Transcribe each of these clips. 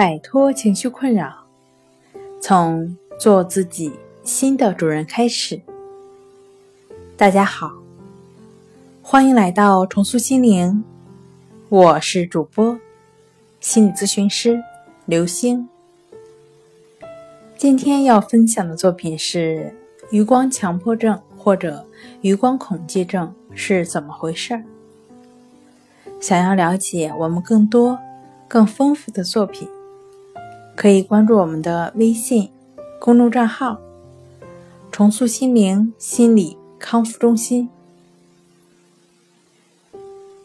摆脱情绪困扰，从做自己新的主人开始。大家好，欢迎来到重塑心灵，我是主播心理咨询师刘星。今天要分享的作品是余光强迫症或者余光恐惧症是怎么回事儿？想要了解我们更多、更丰富的作品，可以关注我们的微信公众账号“重塑心灵心理康复中心”。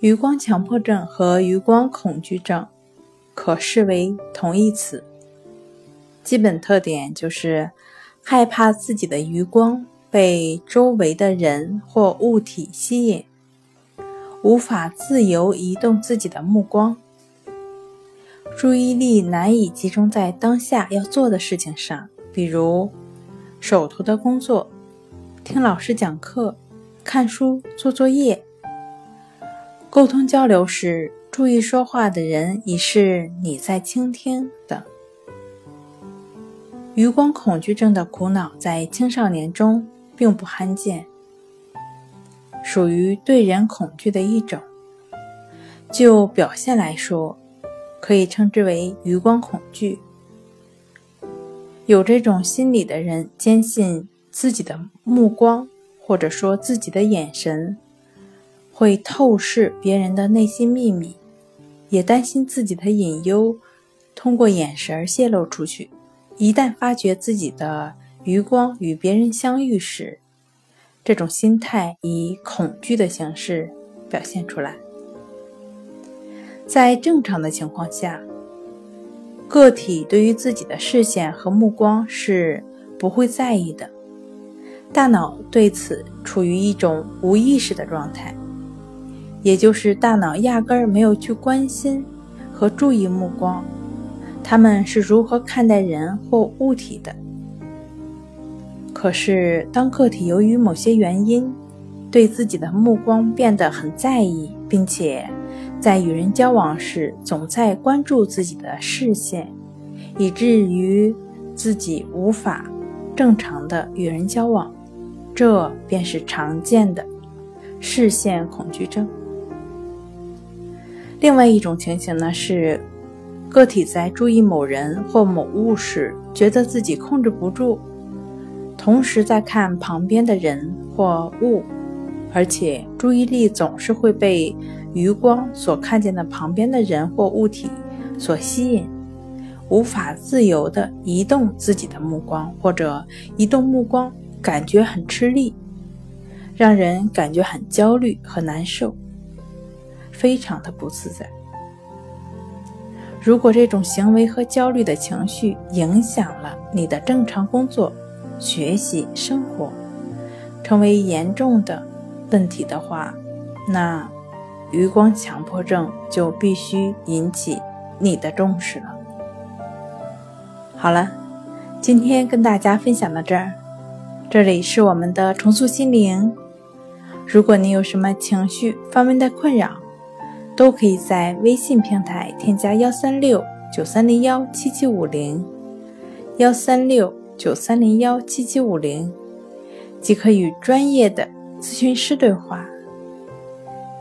余光强迫症和余光恐惧症可视为同义词。基本特点就是害怕自己的余光被周围的人或物体吸引，无法自由移动自己的目光，注意力难以集中在当下要做的事情上，比如手头的工作、听老师讲课、看书、做作业、沟通交流时注意说话的人已是你在倾听等。余光恐惧症的苦恼在青少年中并不罕见，属于对人恐惧的一种。就表现来说，可以称之为余光恐惧。有这种心理的人，坚信自己的目光或者说自己的眼神会透视别人的内心秘密，也担心自己的隐忧通过眼神泄露出去。一旦发觉自己的余光与别人相遇时，这种心态以恐惧的形式表现出来。在正常的情况下，个体对于自己的视线和目光是不会在意的，大脑对此处于一种无意识的状态，也就是大脑压根儿没有去关心和注意目光。他们是如何看待人或物体的？可是，当个体由于某些原因，对自己的目光变得很在意，并且在与人交往时总在关注自己的视线，以至于自己无法正常的与人交往，这便是常见的视线恐惧症。另外一种情形呢是。个体在注意某人或某物时，觉得自己控制不住，同时在看旁边的人或物，而且注意力总是会被余光所看见的旁边的人或物体所吸引，无法自由地移动自己的目光，或者移动目光感觉很吃力，让人感觉很焦虑和难受，非常的不自在。如果这种行为和焦虑的情绪影响了你的正常工作、学习、生活，成为严重的问题的话，那余光强迫症就必须引起你的重视了。好了，今天跟大家分享到这儿，这里是我们的重塑心灵。如果你有什么情绪方面的困扰，都可以在微信平台添加幺三六九三零幺七七五零，幺三六九三零幺七七五零，即可与专业的咨询师对话。